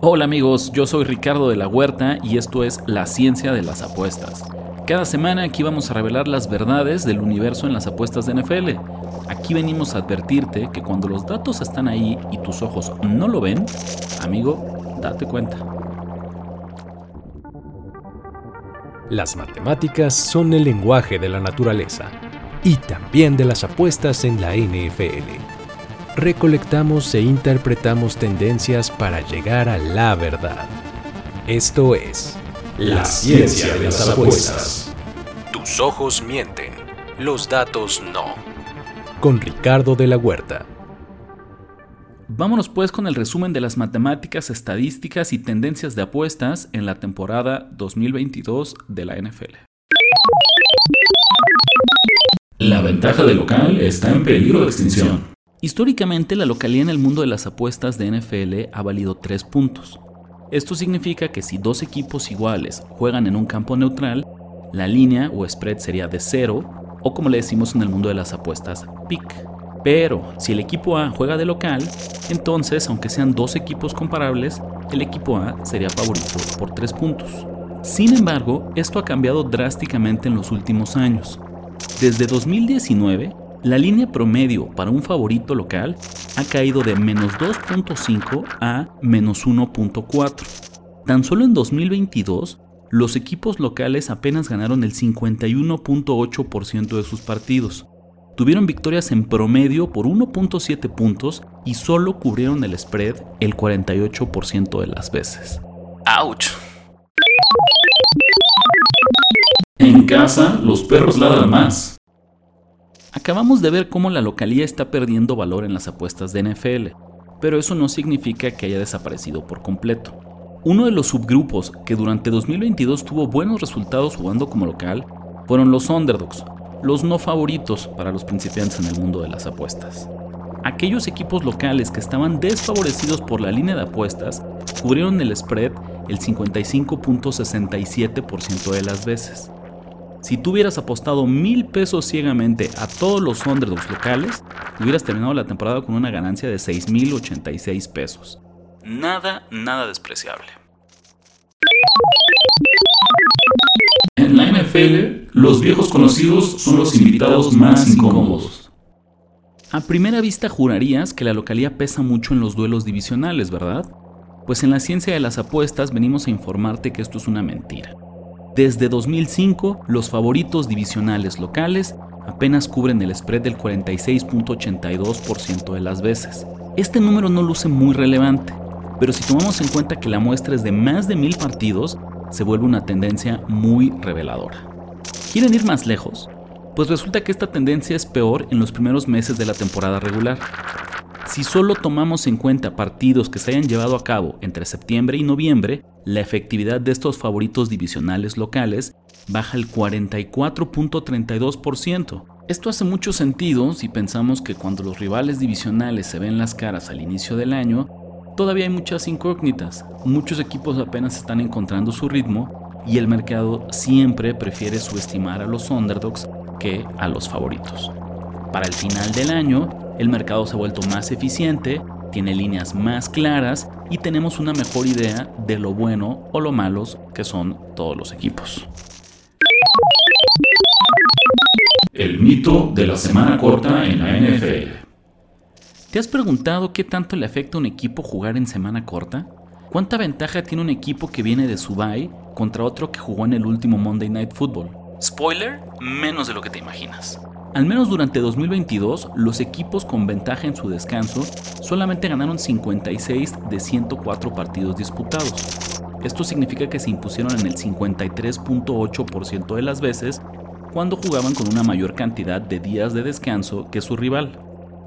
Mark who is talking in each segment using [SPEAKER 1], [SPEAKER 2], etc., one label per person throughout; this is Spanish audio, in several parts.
[SPEAKER 1] Hola amigos, yo soy Ricardo de la Huerta y esto es La Ciencia de las Apuestas. Cada semana aquí vamos a revelar las verdades del universo en las apuestas de NFL. Aquí venimos a advertirte que cuando los datos están ahí y tus ojos no lo ven, amigo, date cuenta.
[SPEAKER 2] Las matemáticas son el lenguaje de la naturaleza y también de las apuestas en la NFL recolectamos e interpretamos tendencias para llegar a la verdad. Esto es
[SPEAKER 3] la ciencia de las apuestas.
[SPEAKER 2] Tus ojos mienten, los datos no. Con Ricardo de la Huerta.
[SPEAKER 1] Vámonos pues con el resumen de las matemáticas, estadísticas y tendencias de apuestas en la temporada 2022 de la NFL.
[SPEAKER 3] La ventaja del local está en peligro de extinción.
[SPEAKER 1] Históricamente, la localidad en el mundo de las apuestas de NFL ha valido 3 puntos. Esto significa que si dos equipos iguales juegan en un campo neutral, la línea o spread sería de 0 o como le decimos en el mundo de las apuestas, pick. Pero si el equipo A juega de local, entonces aunque sean dos equipos comparables, el equipo A sería favorito por 3 puntos. Sin embargo, esto ha cambiado drásticamente en los últimos años. Desde 2019, la línea promedio para un favorito local ha caído de menos 2.5 a menos 1.4. Tan solo en 2022, los equipos locales apenas ganaron el 51.8% de sus partidos. Tuvieron victorias en promedio por 1.7 puntos y solo cubrieron el spread el 48% de las veces. ¡Auch!
[SPEAKER 3] En casa, los perros ladran más.
[SPEAKER 1] Acabamos de ver cómo la localía está perdiendo valor en las apuestas de NFL, pero eso no significa que haya desaparecido por completo. Uno de los subgrupos que durante 2022 tuvo buenos resultados jugando como local fueron los underdogs, los no favoritos para los principiantes en el mundo de las apuestas. Aquellos equipos locales que estaban desfavorecidos por la línea de apuestas cubrieron el spread el 55.67% de las veces. Si tú hubieras apostado mil pesos ciegamente a todos los underdogs locales, hubieras terminado la temporada con una ganancia de 6.086 pesos. Nada, nada despreciable.
[SPEAKER 3] En la NFL, los viejos conocidos son los invitados más incómodos.
[SPEAKER 1] A primera vista jurarías que la localidad pesa mucho en los duelos divisionales, ¿verdad? Pues en la ciencia de las apuestas venimos a informarte que esto es una mentira. Desde 2005, los favoritos divisionales locales apenas cubren el spread del 46.82% de las veces. Este número no luce muy relevante, pero si tomamos en cuenta que la muestra es de más de mil partidos, se vuelve una tendencia muy reveladora. ¿Quieren ir más lejos? Pues resulta que esta tendencia es peor en los primeros meses de la temporada regular. Si solo tomamos en cuenta partidos que se hayan llevado a cabo entre septiembre y noviembre, la efectividad de estos favoritos divisionales locales baja el 44.32%. Esto hace mucho sentido si pensamos que cuando los rivales divisionales se ven las caras al inicio del año, todavía hay muchas incógnitas. Muchos equipos apenas están encontrando su ritmo y el mercado siempre prefiere subestimar a los underdogs que a los favoritos. Para el final del año, el mercado se ha vuelto más eficiente, tiene líneas más claras y tenemos una mejor idea de lo bueno o lo malos que son todos los equipos.
[SPEAKER 3] El mito de la semana corta en la NFL.
[SPEAKER 1] ¿Te has preguntado qué tanto le afecta a un equipo jugar en semana corta? ¿Cuánta ventaja tiene un equipo que viene de su bye contra otro que jugó en el último Monday Night Football? Spoiler, menos de lo que te imaginas. Al menos durante 2022, los equipos con ventaja en su descanso solamente ganaron 56 de 104 partidos disputados. Esto significa que se impusieron en el 53.8% de las veces cuando jugaban con una mayor cantidad de días de descanso que su rival.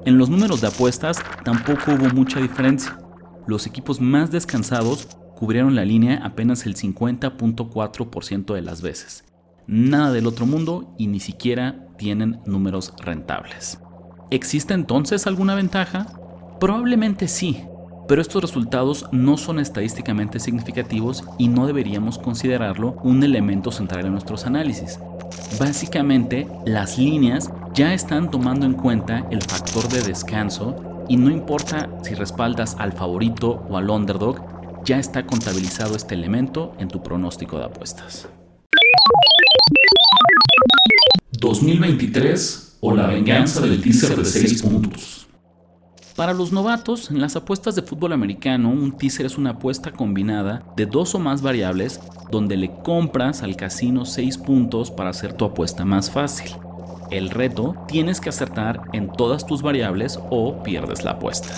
[SPEAKER 1] En los números de apuestas tampoco hubo mucha diferencia. Los equipos más descansados cubrieron la línea apenas el 50.4% de las veces, nada del otro mundo y ni siquiera tienen números rentables. ¿Existe entonces alguna ventaja? Probablemente sí, pero estos resultados no son estadísticamente significativos y no deberíamos considerarlo un elemento central en nuestros análisis. Básicamente, las líneas ya están tomando en cuenta el factor de descanso y no importa si respaldas al favorito o al underdog, ya está contabilizado este elemento en tu pronóstico de apuestas.
[SPEAKER 3] 2023 o la venganza del teaser de 6 puntos.
[SPEAKER 1] Para los novatos, en las apuestas de fútbol americano, un teaser es una apuesta combinada de dos o más variables donde le compras al casino 6 puntos para hacer tu apuesta más fácil. El reto, tienes que acertar en todas tus variables o pierdes la apuesta.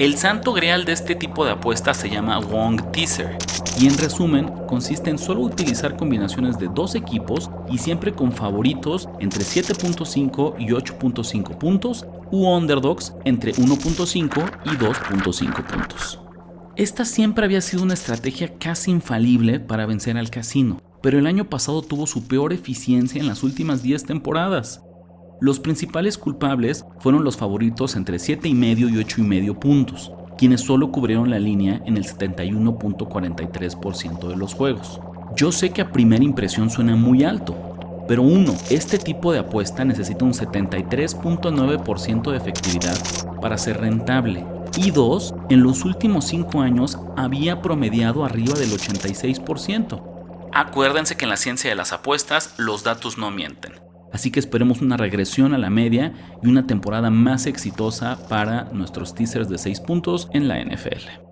[SPEAKER 1] El santo grial de este tipo de apuestas se llama Wong Teaser y en resumen consiste en solo utilizar combinaciones de dos equipos y siempre con favoritos entre 7.5 y 8.5 puntos u underdogs entre 1.5 y 2.5 puntos. Esta siempre había sido una estrategia casi infalible para vencer al casino, pero el año pasado tuvo su peor eficiencia en las últimas 10 temporadas. Los principales culpables fueron los favoritos entre 7,5 y 8,5 puntos, quienes solo cubrieron la línea en el 71.43% de los juegos. Yo sé que a primera impresión suena muy alto, pero uno, este tipo de apuesta necesita un 73.9% de efectividad para ser rentable. Y dos, en los últimos 5 años había promediado arriba del 86%. Acuérdense que en la ciencia de las apuestas los datos no mienten. Así que esperemos una regresión a la media y una temporada más exitosa para nuestros teasers de 6 puntos en la NFL.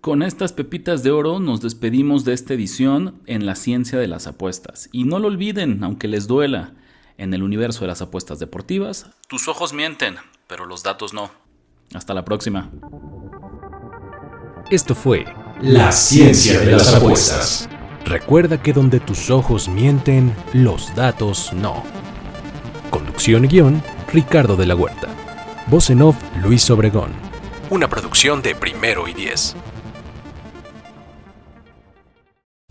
[SPEAKER 1] Con estas pepitas de oro nos despedimos de esta edición en la ciencia de las apuestas. Y no lo olviden, aunque les duela, en el universo de las apuestas deportivas, tus ojos mienten, pero los datos no. Hasta la próxima.
[SPEAKER 2] Esto fue La ciencia de las apuestas. Recuerda que donde tus ojos mienten, los datos no. Conducción y guion, Ricardo de la Huerta. Voz en off, Luis Obregón. Una producción de Primero y Diez.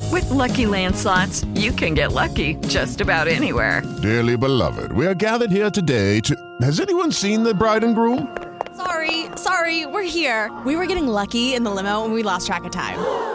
[SPEAKER 4] With Lucky Land slots, you can get lucky just about anywhere.
[SPEAKER 5] Dearly beloved, we are gathered here today to. Has anyone seen the bride and groom?
[SPEAKER 6] Sorry, sorry, we're here. We were getting lucky in the limo and we lost track of time.